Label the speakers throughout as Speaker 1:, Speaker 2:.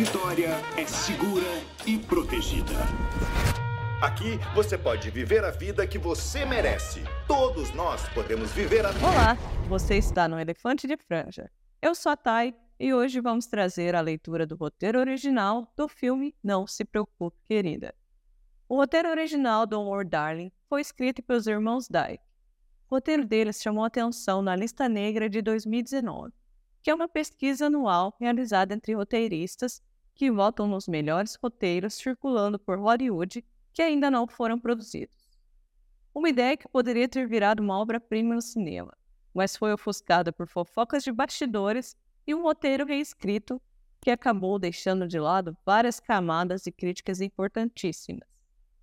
Speaker 1: Vitória é segura e protegida.
Speaker 2: Aqui você pode viver a vida que você merece. Todos nós podemos viver a
Speaker 3: Olá, você está no Elefante de Franja. Eu sou a Thay e hoje vamos trazer a leitura do roteiro original do filme Não Se Preocupe, Querida. O roteiro original do War Darling foi escrito pelos irmãos Dyke. O roteiro deles chamou atenção na Lista Negra de 2019, que é uma pesquisa anual realizada entre roteiristas que votam nos melhores roteiros circulando por Hollywood que ainda não foram produzidos. Uma ideia que poderia ter virado uma obra-prima no cinema, mas foi ofuscada por fofocas de bastidores e um roteiro reescrito que acabou deixando de lado várias camadas e críticas importantíssimas,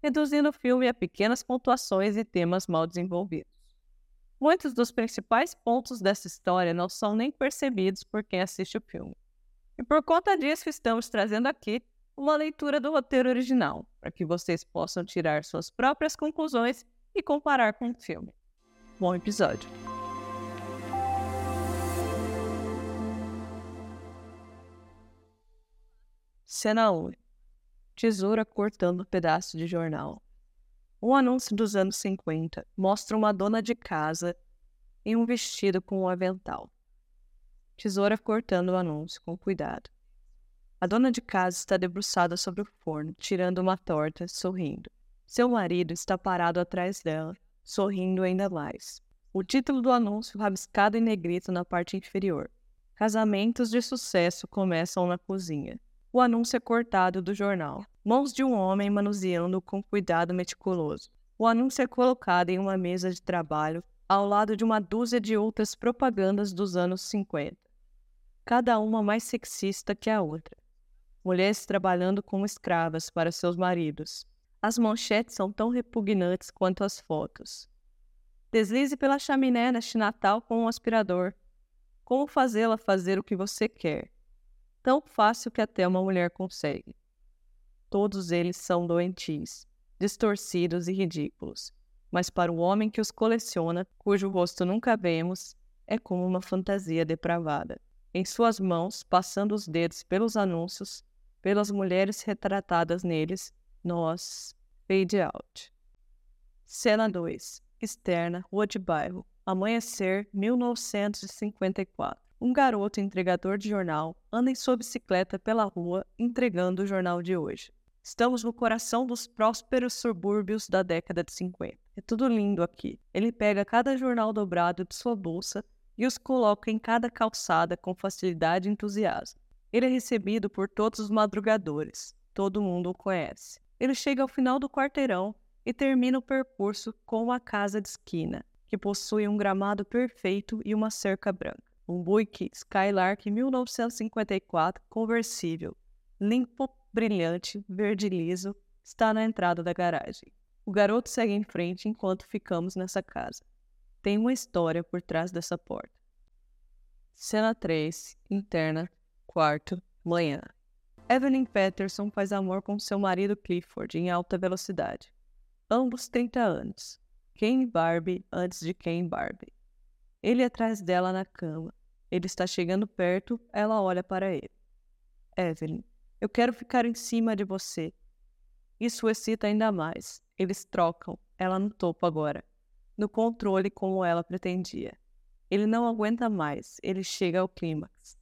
Speaker 3: reduzindo o filme a pequenas pontuações e temas mal desenvolvidos. Muitos dos principais pontos dessa história não são nem percebidos por quem assiste o filme. E por conta disso, estamos trazendo aqui uma leitura do roteiro original, para que vocês possam tirar suas próprias conclusões e comparar com o filme. Bom episódio! Cena 1 Tesoura cortando um pedaço de jornal. Um anúncio dos anos 50 mostra uma dona de casa em um vestido com um avental. Tesoura cortando o anúncio com cuidado. A dona de casa está debruçada sobre o forno, tirando uma torta, sorrindo. Seu marido está parado atrás dela, sorrindo ainda mais. O título do anúncio rabiscado em negrito na parte inferior. Casamentos de sucesso começam na cozinha. O anúncio é cortado do jornal. Mãos de um homem manuseando com cuidado meticuloso. O anúncio é colocado em uma mesa de trabalho ao lado de uma dúzia de outras propagandas dos anos 50. Cada uma mais sexista que a outra mulheres trabalhando como escravas para seus maridos. As manchetes são tão repugnantes quanto as fotos. Deslize pela chaminé neste Natal com um aspirador. Como fazê-la fazer o que você quer? Tão fácil que até uma mulher consegue. Todos eles são doentios, distorcidos e ridículos, mas para o homem que os coleciona, cujo rosto nunca vemos, é como uma fantasia depravada. Em suas mãos, passando os dedos pelos anúncios, pelas mulheres retratadas neles, nós, fade out. Cena 2. Externa, Rua de Bairro. Amanhecer, 1954. Um garoto entregador de jornal anda em sua bicicleta pela rua entregando o jornal de hoje. Estamos no coração dos prósperos subúrbios da década de 50. É tudo lindo aqui. Ele pega cada jornal dobrado de sua bolsa e os coloca em cada calçada com facilidade e entusiasmo. Ele é recebido por todos os madrugadores. Todo mundo o conhece. Ele chega ao final do quarteirão e termina o percurso com uma casa de esquina, que possui um gramado perfeito e uma cerca branca. Um Buick Skylark 1954 conversível, limpo, brilhante, verde liso, está na entrada da garagem. O garoto segue em frente enquanto ficamos nessa casa. Tem uma história por trás dessa porta. Cena 3, interna, quarto, manhã. Evelyn Peterson faz amor com seu marido Clifford em alta velocidade. Ambos 30 anos. Ken Barbie antes de Ken Barbie. Ele atrás dela na cama. Ele está chegando perto, ela olha para ele. Evelyn, eu quero ficar em cima de você. Isso excita ainda mais. Eles trocam, ela no topo agora. No controle como ela pretendia. Ele não aguenta mais, ele chega ao clímax.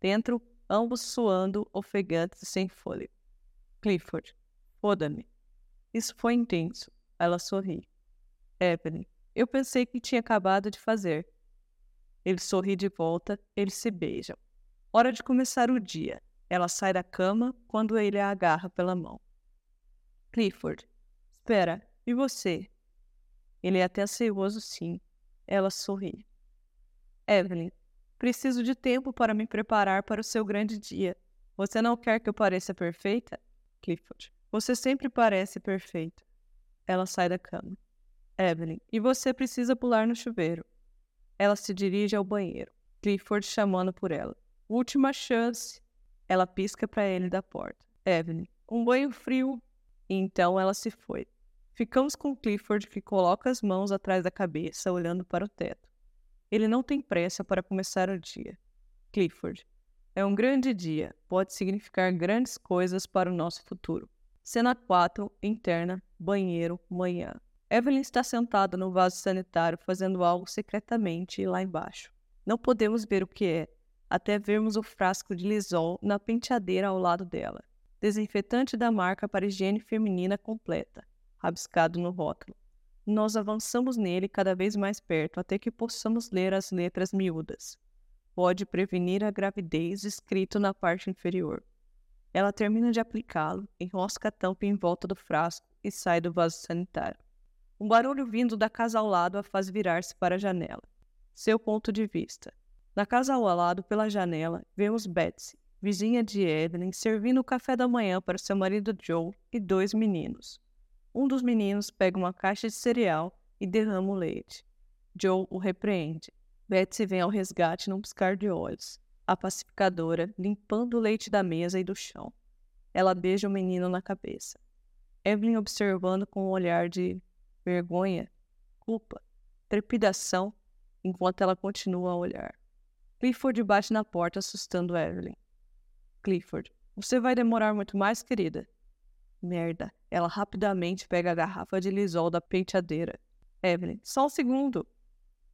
Speaker 3: Dentro, ambos suando, ofegantes e sem fôlego. Clifford, foda-me. Isso foi intenso. Ela sorri. Evelyn, eu pensei que tinha acabado de fazer. Ele sorri de volta, eles se beijam. Hora de começar o dia. Ela sai da cama quando ele a agarra pela mão. Clifford, espera, e você? Ele é até ansioso, sim. Ela sorri. Evelyn, Preciso de tempo para me preparar para o seu grande dia. Você não quer que eu pareça perfeita? Clifford. Você sempre parece perfeito. Ela sai da cama. Evelyn. E você precisa pular no chuveiro. Ela se dirige ao banheiro. Clifford chamando por ela. Última chance. Ela pisca para ele da porta. Evelyn. Um banho frio. E então ela se foi. Ficamos com Clifford que coloca as mãos atrás da cabeça, olhando para o teto. Ele não tem pressa para começar o dia. Clifford. É um grande dia, pode significar grandes coisas para o nosso futuro. Cena 4, interna, banheiro, manhã. Evelyn está sentada no vaso sanitário fazendo algo secretamente lá embaixo. Não podemos ver o que é, até vermos o frasco de lisol na penteadeira ao lado dela. Desinfetante da marca para higiene feminina completa, rabiscado no rótulo. Nós avançamos nele cada vez mais perto até que possamos ler as letras miúdas pode prevenir a gravidez escrito na parte inferior. Ela termina de aplicá-lo, enrosca a tampa em volta do frasco e sai do vaso sanitário. Um barulho vindo da casa ao lado a faz virar-se para a janela. Seu ponto de vista. Na casa ao lado, pela janela, vemos Betsy, vizinha de Evelyn, servindo o café da manhã para seu marido Joe e dois meninos. Um dos meninos pega uma caixa de cereal e derrama o leite. Joe o repreende. Betsy vem ao resgate num piscar de olhos, a pacificadora limpando o leite da mesa e do chão. Ela beija o menino na cabeça. Evelyn observando com um olhar de vergonha, culpa, trepidação, enquanto ela continua a olhar. Clifford bate na porta, assustando Evelyn. Clifford, você vai demorar muito mais, querida? Merda. Ela rapidamente pega a garrafa de lisol da penteadeira. Evelyn, só um segundo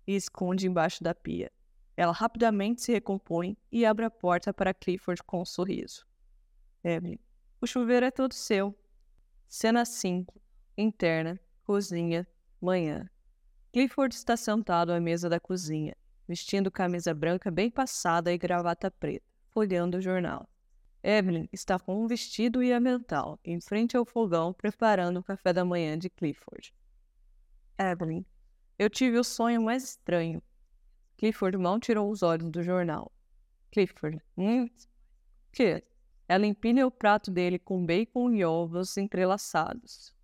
Speaker 3: e esconde embaixo da pia. Ela rapidamente se recompõe e abre a porta para Clifford com um sorriso. Evelyn, o chuveiro é todo seu. Cena 5. Interna, cozinha, manhã. Clifford está sentado à mesa da cozinha, vestindo camisa branca bem passada e gravata preta, folheando o jornal. Evelyn está com um vestido e avental, em frente ao fogão, preparando o café da manhã de Clifford. Evelyn, eu tive o sonho mais estranho. Clifford mal tirou os olhos do jornal. Clifford, hum? Que? Ela empilha o prato dele com bacon e ovos entrelaçados.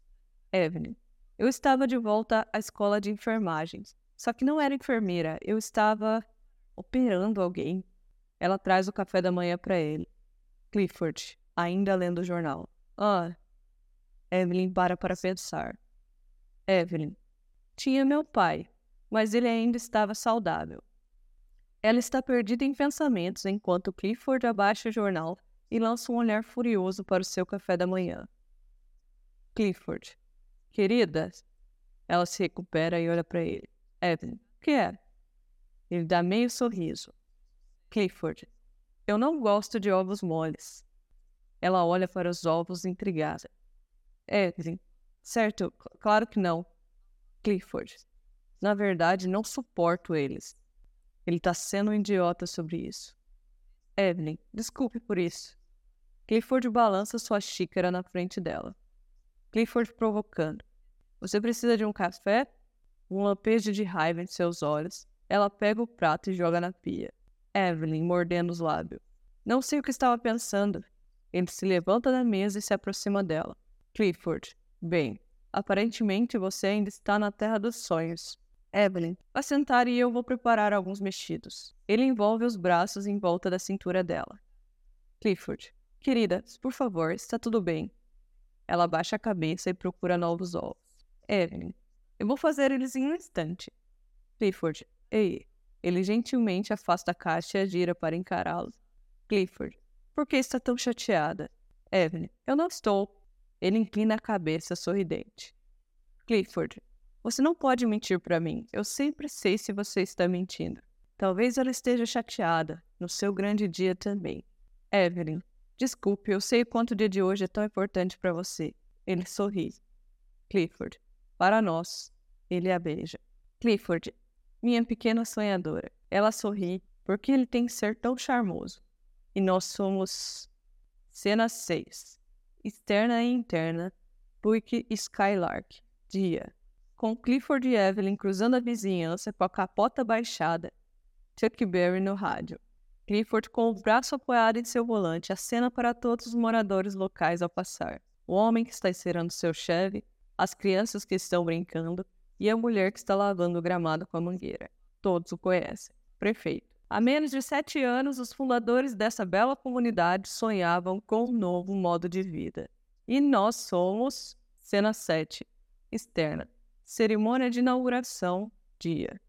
Speaker 3: Evelyn, eu estava de volta à escola de enfermagem. Só que não era enfermeira, eu estava operando alguém. Ela traz o café da manhã para ele. Clifford, ainda lendo o jornal. Ah. Evelyn para para pensar. Evelyn, tinha meu pai, mas ele ainda estava saudável. Ela está perdida em pensamentos enquanto Clifford abaixa o jornal e lança um olhar furioso para o seu café da manhã. Clifford, querida, ela se recupera e olha para ele. Evan, o que é? Ele dá meio sorriso. Clifford, eu não gosto de ovos moles. Ela olha para os ovos intrigada. Evelyn, certo, claro que não. Clifford. Na verdade, não suporto eles. Ele está sendo um idiota sobre isso. Evelyn, desculpe por isso. Clifford balança sua xícara na frente dela. Clifford provocando. Você precisa de um café? Um lampejo de raiva em seus olhos. Ela pega o prato e joga na pia. Evelyn mordendo os lábios. Não sei o que estava pensando. Ele se levanta da mesa e se aproxima dela. Clifford, bem, Aparentemente você ainda está na terra dos sonhos. Evelyn, vá sentar e eu vou preparar alguns mexidos. Ele envolve os braços em volta da cintura dela. Clifford, querida, por favor, está tudo bem. Ela baixa a cabeça e procura novos ovos. Evelyn, eu vou fazer eles em um instante. Clifford, ei. Ele gentilmente afasta a caixa e gira para encará-lo. Clifford, por que está tão chateada? Evelyn, eu não estou. Ele inclina a cabeça sorridente. Clifford, você não pode mentir para mim. Eu sempre sei se você está mentindo. Talvez ela esteja chateada, no seu grande dia também. Evelyn, desculpe, eu sei quanto o dia de hoje é tão importante para você. Ele sorri. Clifford, para nós. Ele a beija. Clifford, minha pequena sonhadora. Ela sorri, porque ele tem que ser tão charmoso. E nós somos. Cena 6 externa e interna, Buick Skylark, dia. Com Clifford e Evelyn cruzando a vizinhança com a capota baixada, Chuck Berry no rádio. Clifford com o braço apoiado em seu volante acena para todos os moradores locais ao passar. O homem que está encerando seu Chevy, as crianças que estão brincando e a mulher que está lavando o gramado com a mangueira. Todos o conhecem. Prefeito. Há menos de sete anos, os fundadores dessa bela comunidade sonhavam com um novo modo de vida. E nós somos cena 7, externa. Cerimônia de inauguração, dia.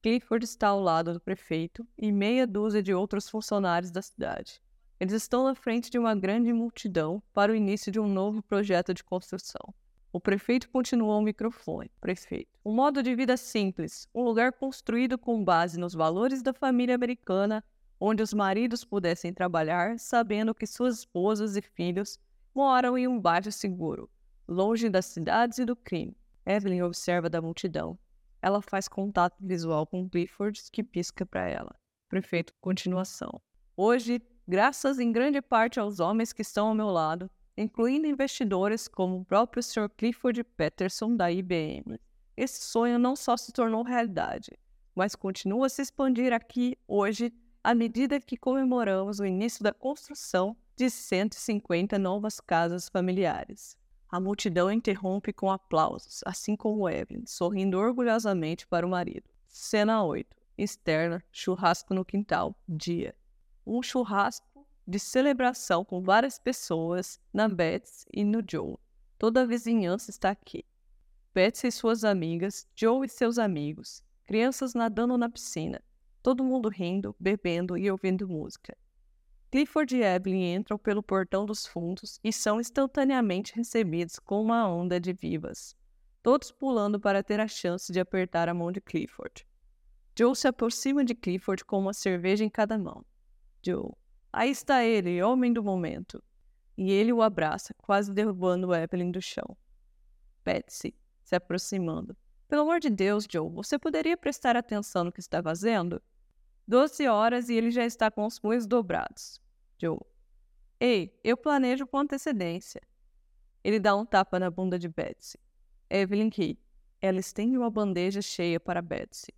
Speaker 3: Clifford está ao lado do prefeito e meia dúzia de outros funcionários da cidade. Eles estão na frente de uma grande multidão para o início de um novo projeto de construção. O prefeito continua ao microfone. Prefeito. Um modo de vida simples, um lugar construído com base nos valores da família americana, onde os maridos pudessem trabalhar sabendo que suas esposas e filhos moram em um bairro seguro, longe das cidades e do crime. Evelyn observa da multidão. Ela faz contato visual com Clifford, que pisca para ela. Prefeito, continuação. Hoje, graças em grande parte aos homens que estão ao meu lado, incluindo investidores como o próprio Sr. Clifford Peterson da IBM, esse sonho não só se tornou realidade, mas continua a se expandir aqui hoje à medida que comemoramos o início da construção de 150 novas casas familiares. A multidão interrompe com aplausos, assim como Evelyn, sorrindo orgulhosamente para o marido. Cena 8. Externa, churrasco no quintal, dia um churrasco de celebração com várias pessoas na Betsy e no Joe. Toda a vizinhança está aqui. Betsy e suas amigas, Joe e seus amigos, crianças nadando na piscina, todo mundo rindo, bebendo e ouvindo música. Clifford e Evelyn entram pelo portão dos fundos e são instantaneamente recebidos com uma onda de vivas, todos pulando para ter a chance de apertar a mão de Clifford. Joe se aproxima de Clifford com uma cerveja em cada mão. Joe. Aí está ele, homem do momento. E ele o abraça, quase derrubando Evelyn do chão. Betsy, se aproximando. Pelo amor de Deus, Joe, você poderia prestar atenção no que está fazendo? Doze horas e ele já está com os punhos dobrados. Joe. Ei, eu planejo com antecedência. Ele dá um tapa na bunda de Betsy. Evelyn ri. Ela estende uma bandeja cheia para Betsy.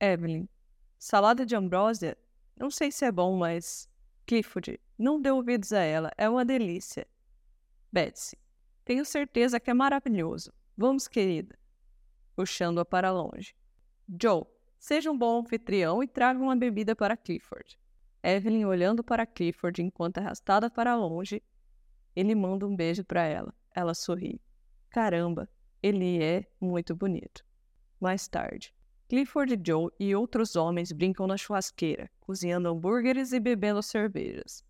Speaker 3: Evelyn. Salada de ambrósia não sei se é bom, mas. Clifford, não dê ouvidos a ela, é uma delícia. Betsy, tenho certeza que é maravilhoso. Vamos, querida. Puxando-a para longe. Joe, seja um bom anfitrião e traga uma bebida para Clifford. Evelyn olhando para Clifford enquanto arrastada para longe, ele manda um beijo para ela. Ela sorri. Caramba, ele é muito bonito. Mais tarde. Clifford Joe e outros homens brincam na churrasqueira, cozinhando hambúrgueres e bebendo cervejas.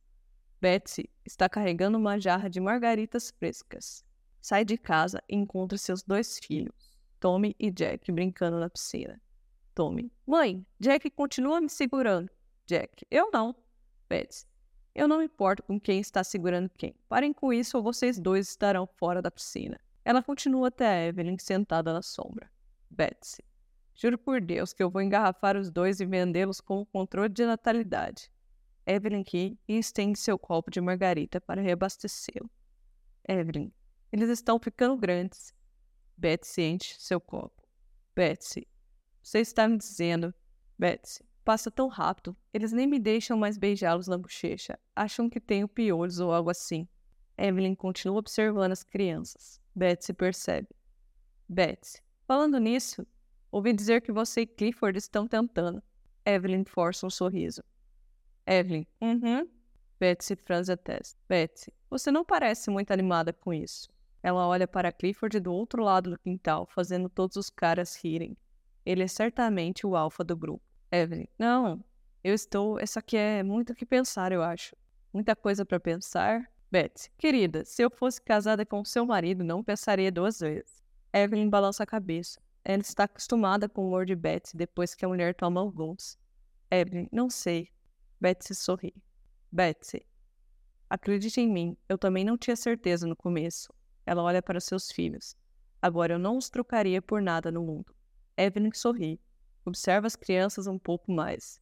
Speaker 3: Betsy está carregando uma jarra de margaritas frescas. Sai de casa e encontra seus dois filhos, Tommy e Jack, brincando na piscina. Tommy: Mãe, Jack continua me segurando. Jack: Eu não. Betsy: Eu não me importo com quem está segurando quem. Parem com isso ou vocês dois estarão fora da piscina. Ela continua até a Evelyn sentada na sombra. Betsy: Juro por Deus que eu vou engarrafar os dois e vendê-los com o controle de natalidade. Evelyn ri e estende seu copo de margarita para reabastecê-lo. Evelyn, eles estão ficando grandes. Betsy enche seu copo. Betsy, você está me dizendo. Betsy, passa tão rápido, eles nem me deixam mais beijá-los na bochecha. Acham que tenho piolhos ou algo assim. Evelyn continua observando as crianças. Betsy percebe. Betsy, falando nisso, Ouvi dizer que você e Clifford estão tentando. Evelyn força um sorriso. Evelyn, uhum. Betsy franze a testa. Betsy, você não parece muito animada com isso. Ela olha para Clifford do outro lado do quintal, fazendo todos os caras rirem. Ele é certamente o alfa do grupo. Evelyn, não, eu estou. Essa aqui é muito o que pensar, eu acho. Muita coisa para pensar. Betsy, querida, se eu fosse casada com seu marido, não pensaria duas vezes. Evelyn balança a cabeça. Ela está acostumada com o humor de Betsy depois que a mulher toma alguns. Evelyn, não sei. Betsy sorri. Betsy, acredite em mim, eu também não tinha certeza no começo. Ela olha para seus filhos. Agora eu não os trocaria por nada no mundo. Evelyn sorri. Observa as crianças um pouco mais.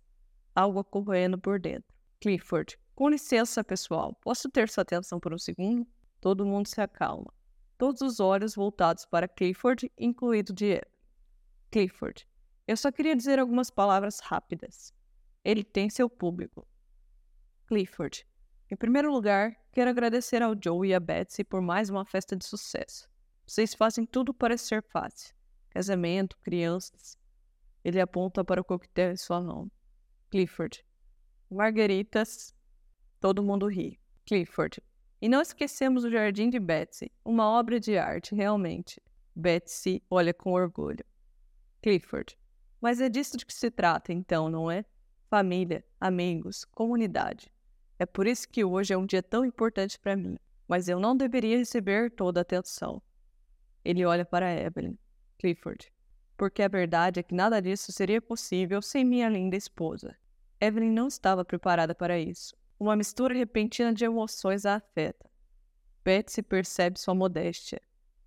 Speaker 3: Algo ocorrendo por dentro. Clifford, com licença, pessoal. Posso ter sua atenção por um segundo? Todo mundo se acalma. Todos os olhos voltados para Clifford, incluído de Evelyn. Clifford. Eu só queria dizer algumas palavras rápidas. Ele tem seu público. Clifford. Em primeiro lugar, quero agradecer ao Joe e à Betsy por mais uma festa de sucesso. Vocês fazem tudo parecer fácil. Casamento, crianças. Ele aponta para o coquetel em sua mão. Clifford. Margaritas. Todo mundo ri. Clifford. E não esquecemos o Jardim de Betsy, uma obra de arte, realmente. Betsy olha com orgulho. Clifford. Mas é disso de que se trata, então, não é? Família, amigos, comunidade. É por isso que hoje é um dia tão importante para mim. Mas eu não deveria receber toda a atenção. Ele olha para Evelyn. Clifford. Porque a verdade é que nada disso seria possível sem minha linda esposa. Evelyn não estava preparada para isso. Uma mistura repentina de emoções a afeta. Betsy percebe sua modéstia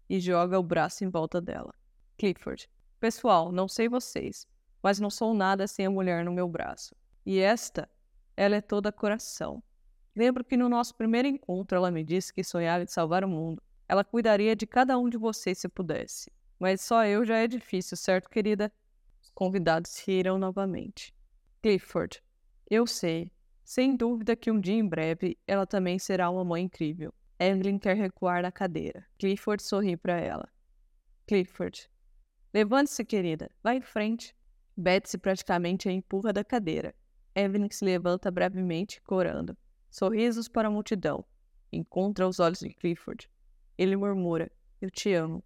Speaker 3: e joga o braço em volta dela. Clifford. Pessoal, não sei vocês, mas não sou nada sem a mulher no meu braço. E esta, ela é toda coração. Lembro que no nosso primeiro encontro ela me disse que sonhava em salvar o mundo. Ela cuidaria de cada um de vocês se pudesse. Mas só eu já é difícil, certo, querida? Os convidados riram novamente. Clifford. Eu sei. Sem dúvida que um dia em breve ela também será uma mãe incrível. Evelyn quer recuar na cadeira. Clifford sorri para ela. Clifford. Levante-se, querida. Vá em frente. Betsy praticamente a empurra da cadeira. Evelyn se levanta brevemente, corando. Sorrisos para a multidão. Encontra os olhos de Clifford. Ele murmura: Eu te amo.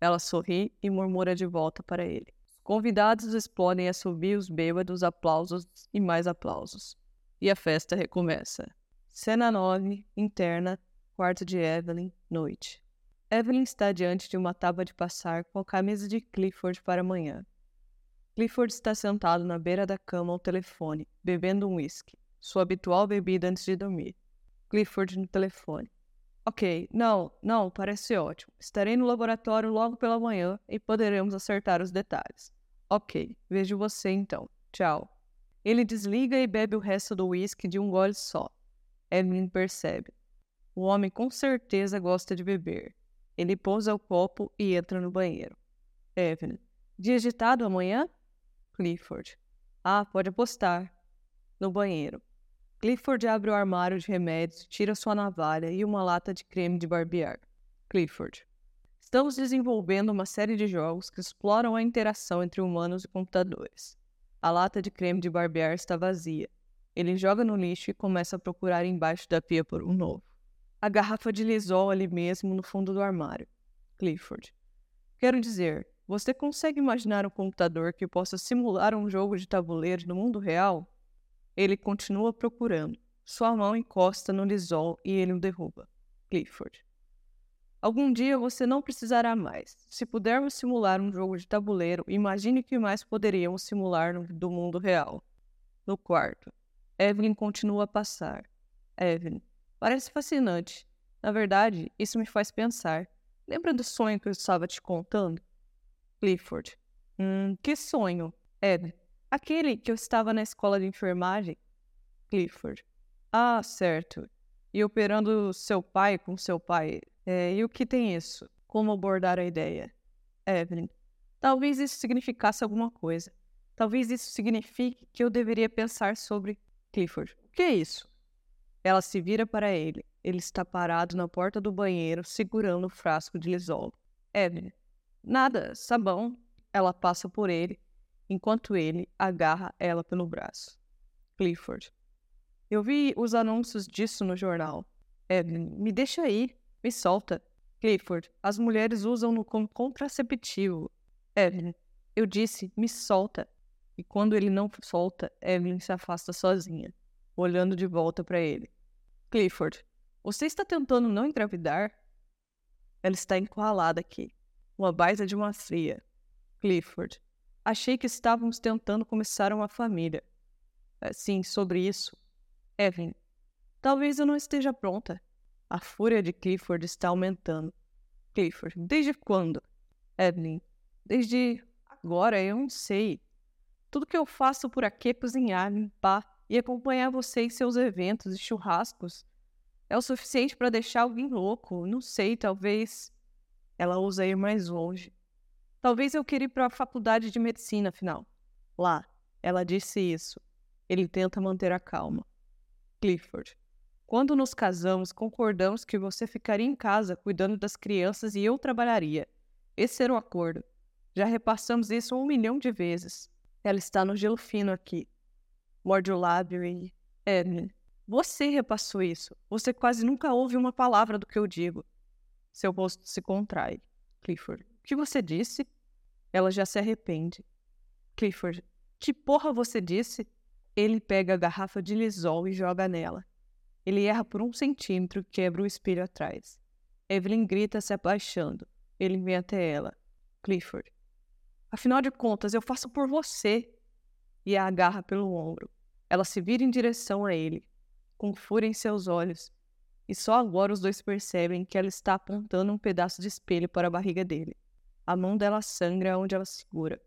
Speaker 3: Ela sorri e murmura de volta para ele. Os convidados explodem a subir os bêbados, aplausos e mais aplausos. E a festa recomeça. Cena 9, interna, quarto de Evelyn, noite. Evelyn está diante de uma tábua de passar com a camisa de Clifford para amanhã. Clifford está sentado na beira da cama ao telefone, bebendo um whisky, sua habitual bebida antes de dormir. Clifford no telefone. Ok, não, não, parece ótimo. Estarei no laboratório logo pela manhã e poderemos acertar os detalhes. Ok, vejo você então. Tchau. Ele desliga e bebe o resto do uísque de um gole só. Evelyn percebe. O homem com certeza gosta de beber. Ele pousa o copo e entra no banheiro. Evelyn. Dia agitado amanhã? Clifford. Ah, pode apostar. No banheiro. Clifford abre o armário de remédios, tira sua navalha e uma lata de creme de barbear. Clifford. Estamos desenvolvendo uma série de jogos que exploram a interação entre humanos e computadores. A lata de creme de barbear está vazia. Ele joga no lixo e começa a procurar embaixo da pia por um novo. A garrafa de lisol ali mesmo no fundo do armário. Clifford. Quero dizer, você consegue imaginar um computador que possa simular um jogo de tabuleiro no mundo real? Ele continua procurando. Sua mão encosta no lisol e ele o derruba. Clifford. Algum dia você não precisará mais. Se pudermos simular um jogo de tabuleiro, imagine o que mais poderíamos simular no, do mundo real. No quarto. Evelyn continua a passar. Evelyn. Parece fascinante. Na verdade, isso me faz pensar. Lembra do sonho que eu estava te contando? Clifford. Hum, que sonho? Evelyn. Aquele que eu estava na escola de enfermagem? Clifford. Ah, certo. E operando seu pai com seu pai. É, e o que tem isso? Como abordar a ideia? Evelyn. Talvez isso significasse alguma coisa. Talvez isso signifique que eu deveria pensar sobre Clifford. O que é isso? Ela se vira para ele. Ele está parado na porta do banheiro, segurando o frasco de lisol. Evelyn. Nada, sabão. Ela passa por ele enquanto ele agarra ela pelo braço. Clifford. Eu vi os anúncios disso no jornal. Evelyn, me deixa aí. Me solta. Clifford, as mulheres usam-no como contraceptivo. Evelyn, eu disse, me solta. E quando ele não solta, Evelyn se afasta sozinha, olhando de volta para ele. Clifford, você está tentando não engravidar? Ela está encurralada aqui. Uma baita de uma fria. Clifford, Achei que estávamos tentando começar uma família. É, sim, sobre isso. Evelyn, talvez eu não esteja pronta. A fúria de Clifford está aumentando. Clifford, desde quando? Evelyn, desde agora, eu não sei. Tudo que eu faço por aqui é cozinhar, limpar e acompanhar você em seus eventos e churrascos. É o suficiente para deixar alguém louco. Não sei, talvez. Ela ousa ir mais longe. Talvez eu queira ir para a faculdade de medicina, afinal. Lá, ela disse isso. Ele tenta manter a calma. Clifford, quando nos casamos, concordamos que você ficaria em casa cuidando das crianças e eu trabalharia. Esse era o acordo. Já repassamos isso um milhão de vezes. Ela está no gelo fino aqui. Morde o lábio e. Evelyn, você repassou isso. Você quase nunca ouve uma palavra do que eu digo. Seu rosto se contrai. Clifford, o que você disse? Ela já se arrepende. Clifford, que porra você disse? Ele pega a garrafa de lisol e joga nela. Ele erra por um centímetro e quebra o espelho atrás. Evelyn grita se abaixando. Ele vem até ela. Clifford. Afinal de contas, eu faço por você. E a agarra pelo ombro. Ela se vira em direção a ele, com fúria em seus olhos, e só agora os dois percebem que ela está apontando um pedaço de espelho para a barriga dele. A mão dela sangra onde ela segura.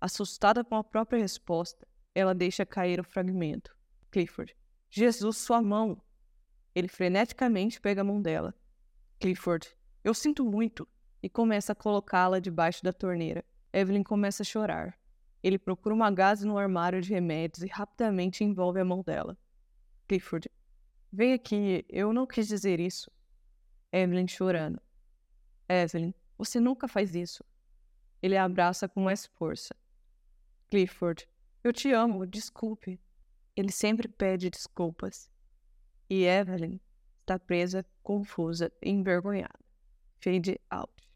Speaker 3: Assustada com a própria resposta, ela deixa cair o fragmento. Clifford. Jesus, sua mão! Ele freneticamente pega a mão dela. Clifford, eu sinto muito. E começa a colocá-la debaixo da torneira. Evelyn começa a chorar. Ele procura uma gaze no armário de remédios e rapidamente envolve a mão dela. Clifford, vem aqui, eu não quis dizer isso. Evelyn chorando. Evelyn, você nunca faz isso. Ele a abraça com mais força. Clifford, eu te amo, desculpe. Ele sempre pede desculpas. E Evelyn está presa, confusa e envergonhada. Fade out.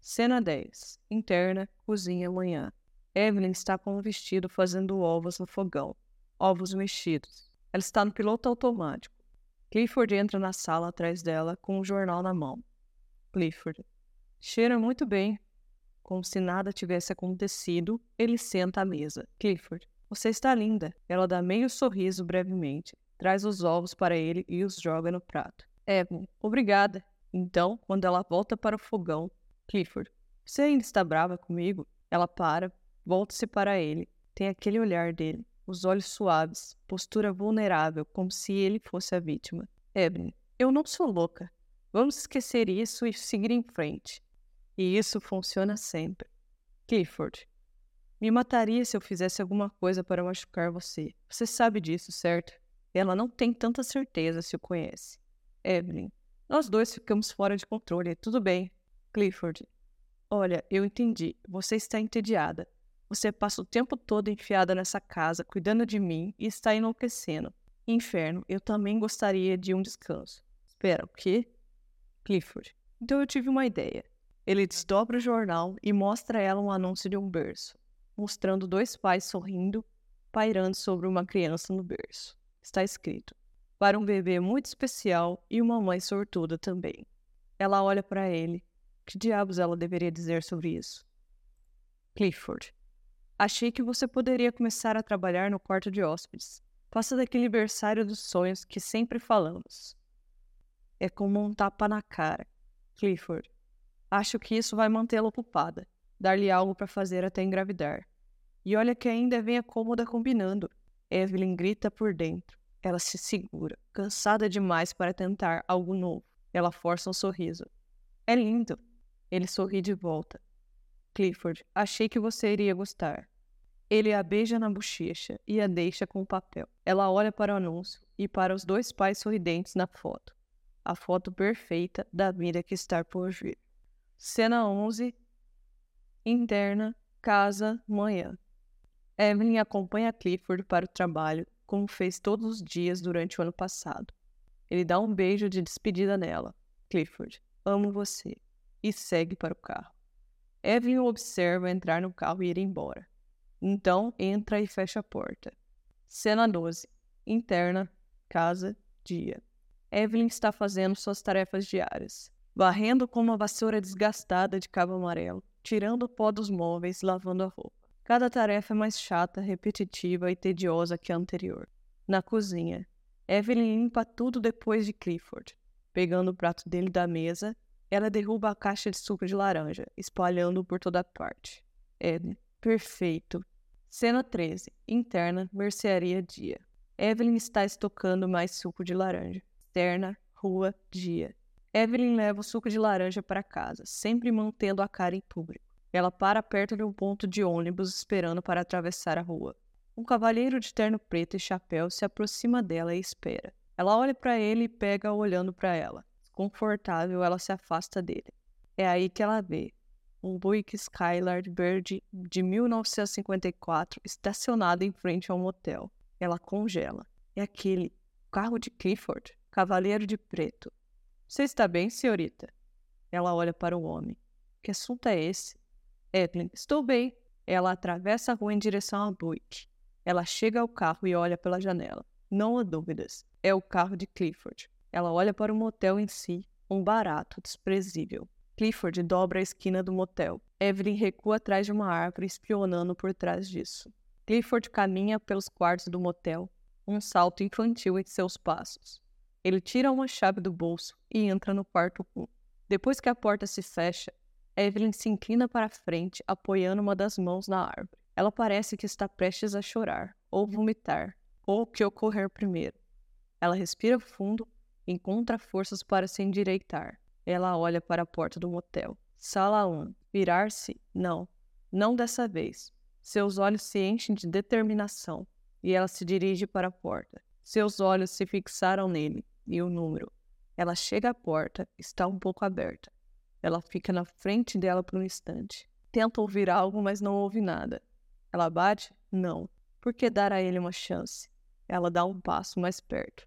Speaker 3: Cena 10. Interna, cozinha amanhã. Evelyn está com um vestido fazendo ovos no fogão. Ovos mexidos. Ela está no piloto automático. Clifford entra na sala atrás dela com um jornal na mão. Clifford. Cheira muito bem. Como se nada tivesse acontecido, ele senta à mesa. Clifford. Você está linda. Ela dá meio sorriso brevemente, traz os ovos para ele e os joga no prato. Evan, obrigada. Então, quando ela volta para o fogão, Clifford, você ainda está brava comigo? Ela para, volta-se para ele, tem aquele olhar dele, os olhos suaves, postura vulnerável, como se ele fosse a vítima. Evan, eu não sou louca. Vamos esquecer isso e seguir em frente. E isso funciona sempre. Clifford, me mataria se eu fizesse alguma coisa para machucar você. Você sabe disso, certo? Ela não tem tanta certeza se o conhece. Evelyn, nós dois ficamos fora de controle. Tudo bem. Clifford, olha, eu entendi. Você está entediada. Você passa o tempo todo enfiada nessa casa, cuidando de mim e está enlouquecendo. Inferno, eu também gostaria de um descanso. Espera, o quê? Clifford, então eu tive uma ideia. Ele desdobra o jornal e mostra a ela um anúncio de um berço mostrando dois pais sorrindo, pairando sobre uma criança no berço. Está escrito: Para um bebê muito especial e uma mãe sortuda também. Ela olha para ele. Que diabos ela deveria dizer sobre isso? Clifford. Achei que você poderia começar a trabalhar no quarto de hóspedes. Faça daquele aniversário dos sonhos que sempre falamos. É como um tapa na cara. Clifford. Acho que isso vai mantê-la ocupada. Dar-lhe algo para fazer até engravidar. E olha que ainda vem a cômoda combinando. Evelyn grita por dentro. Ela se segura, cansada demais para tentar algo novo. Ela força um sorriso. É lindo. Ele sorri de volta. Clifford, achei que você iria gostar. Ele a beija na bochecha e a deixa com o papel. Ela olha para o anúncio e para os dois pais sorridentes na foto. A foto perfeita da vida que está por vir. Cena 11. Interna, casa, manhã. Evelyn acompanha Clifford para o trabalho, como fez todos os dias durante o ano passado. Ele dá um beijo de despedida nela. Clifford, amo você. E segue para o carro. Evelyn o observa entrar no carro e ir embora. Então entra e fecha a porta. Cena 12. Interna, casa, dia. Evelyn está fazendo suas tarefas diárias, varrendo com uma vassoura desgastada de cabo amarelo, tirando o pó dos móveis, lavando a roupa. Cada tarefa é mais chata, repetitiva e tediosa que a anterior. Na cozinha, Evelyn limpa tudo depois de Clifford. Pegando o prato dele da mesa, ela derruba a caixa de suco de laranja, espalhando-o por toda parte. Evelyn, perfeito. Cena 13. Interna, mercearia dia. Evelyn está estocando mais suco de laranja. Externa, rua, dia. Evelyn leva o suco de laranja para casa, sempre mantendo a cara em público. Ela para perto de um ponto de ônibus esperando para atravessar a rua. Um cavalheiro de terno preto e chapéu se aproxima dela e espera. Ela olha para ele e pega olhando para ela. Desconfortável, ela se afasta dele. É aí que ela vê um Buick Skylark verde de 1954 estacionado em frente a um motel. Ela congela. É aquele carro de Clifford, cavaleiro de preto. Você está bem, senhorita? Ela olha para o homem. Que assunto é esse? Evelyn, estou bem. Ela atravessa a rua em direção a Buick. Ela chega ao carro e olha pela janela. Não há dúvidas. É o carro de Clifford. Ela olha para o motel em si, um barato, desprezível. Clifford dobra a esquina do motel. Evelyn recua atrás de uma árvore, espionando por trás disso. Clifford caminha pelos quartos do motel, um salto infantil em seus passos. Ele tira uma chave do bolso e entra no quarto 1. Depois que a porta se fecha, Evelyn se inclina para frente, apoiando uma das mãos na árvore. Ela parece que está prestes a chorar, ou vomitar, ou o que ocorrer primeiro. Ela respira fundo, encontra forças para se endireitar. Ela olha para a porta do motel. Sala 1. Virar-se? Não. Não dessa vez. Seus olhos se enchem de determinação e ela se dirige para a porta. Seus olhos se fixaram nele e o número. Ela chega à porta, está um pouco aberta. Ela fica na frente dela por um instante. Tenta ouvir algo, mas não ouve nada. Ela bate? Não. Por que dar a ele uma chance? Ela dá um passo mais perto.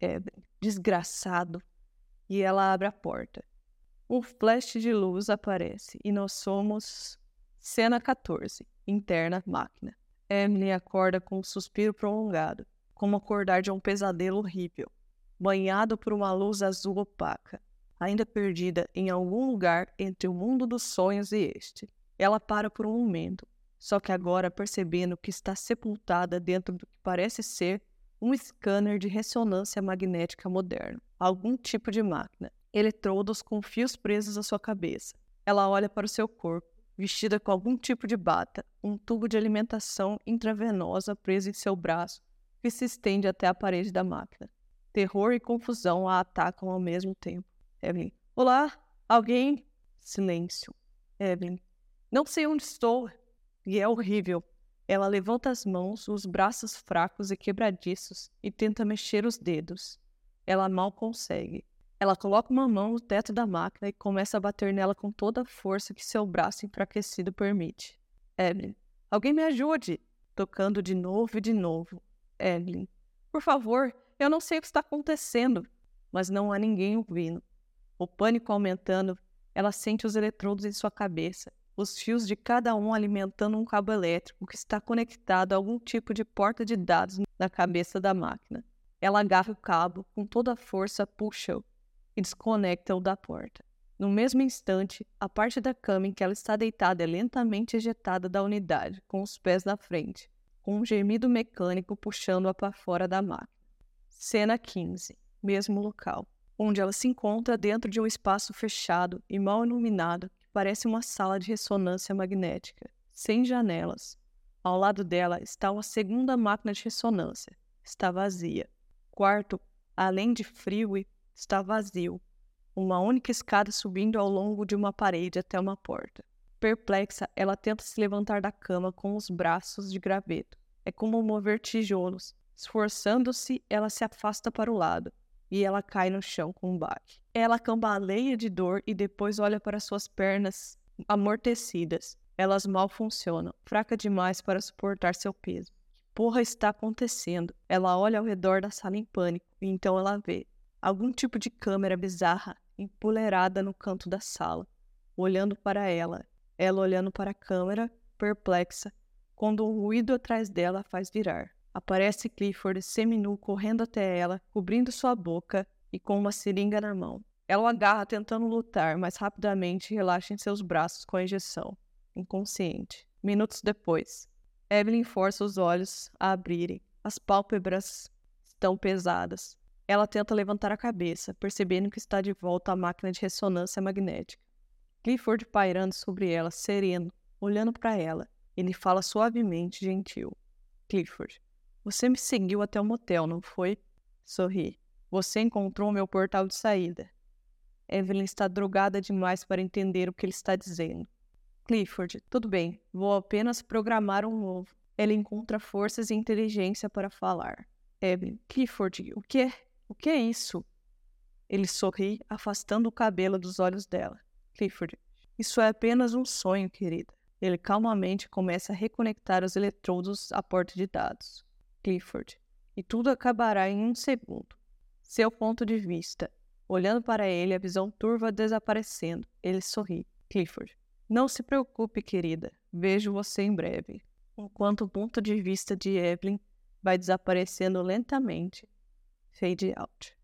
Speaker 3: É desgraçado. E ela abre a porta. Um flash de luz aparece e nós somos. Cena 14. Interna máquina. Emily acorda com um suspiro prolongado, como acordar de um pesadelo horrível, banhado por uma luz azul opaca ainda perdida em algum lugar entre o mundo dos sonhos e este. Ela para por um momento, só que agora percebendo que está sepultada dentro do que parece ser um scanner de ressonância magnética moderno, algum tipo de máquina, eletrodos com fios presos à sua cabeça. Ela olha para o seu corpo, vestida com algum tipo de bata, um tubo de alimentação intravenosa preso em seu braço, que se estende até a parede da máquina. Terror e confusão a atacam ao mesmo tempo. Evelyn. Olá, alguém? Silêncio. Evelyn. Não sei onde estou. E é horrível. Ela levanta as mãos, os braços fracos e quebradiços, e tenta mexer os dedos. Ela mal consegue. Ela coloca uma mão no teto da máquina e começa a bater nela com toda a força que seu braço enfraquecido permite. Evelyn. Alguém me ajude! Tocando de novo e de novo. Evelyn. Por favor, eu não sei o que está acontecendo. Mas não há ninguém ouvindo. O pânico aumentando, ela sente os eletrodos em sua cabeça, os fios de cada um alimentando um cabo elétrico que está conectado a algum tipo de porta de dados na cabeça da máquina. Ela agarra o cabo, com toda a força puxa-o e desconecta-o da porta. No mesmo instante, a parte da cama em que ela está deitada é lentamente ejetada da unidade, com os pés na frente, com um gemido mecânico puxando-a para fora da máquina. Cena 15. Mesmo local onde ela se encontra dentro de um espaço fechado e mal iluminado parece uma sala de ressonância magnética, sem janelas. Ao lado dela está uma segunda máquina de ressonância. Está vazia. O quarto, além de frio, está vazio. Uma única escada subindo ao longo de uma parede até uma porta. Perplexa, ela tenta se levantar da cama com os braços de graveto. É como mover tijolos. Esforçando-se, ela se afasta para o lado e ela cai no chão com um baque. Ela cambaleia de dor e depois olha para suas pernas amortecidas. Elas mal funcionam, fraca demais para suportar seu peso. Que porra está acontecendo? Ela olha ao redor da sala em pânico e então ela vê algum tipo de câmera bizarra empoleirada no canto da sala, olhando para ela. Ela olhando para a câmera, perplexa, quando um ruído atrás dela faz virar. Aparece Clifford seminu correndo até ela, cobrindo sua boca e com uma seringa na mão. Ela o agarra tentando lutar, mas rapidamente relaxa em seus braços com a injeção, inconsciente. Minutos depois, Evelyn força os olhos a abrirem. As pálpebras estão pesadas. Ela tenta levantar a cabeça, percebendo que está de volta à máquina de ressonância magnética. Clifford pairando sobre ela, sereno, olhando para ela. Ele fala suavemente, gentil. Clifford, você me seguiu até o motel, não foi? Sorri. Você encontrou meu portal de saída. Evelyn está drogada demais para entender o que ele está dizendo. Clifford, tudo bem, vou apenas programar um novo. Ele encontra forças e inteligência para falar. Evelyn, Clifford, o que? O que é isso? Ele sorri, afastando o cabelo dos olhos dela. Clifford, isso é apenas um sonho, querida. Ele calmamente começa a reconectar os eletrodos à porta de dados. Clifford, e tudo acabará em um segundo. Seu ponto de vista. Olhando para ele, a visão turva desaparecendo, ele sorri. Clifford, não se preocupe, querida. Vejo você em breve. Enquanto o ponto de vista de Evelyn vai desaparecendo lentamente. Fade out.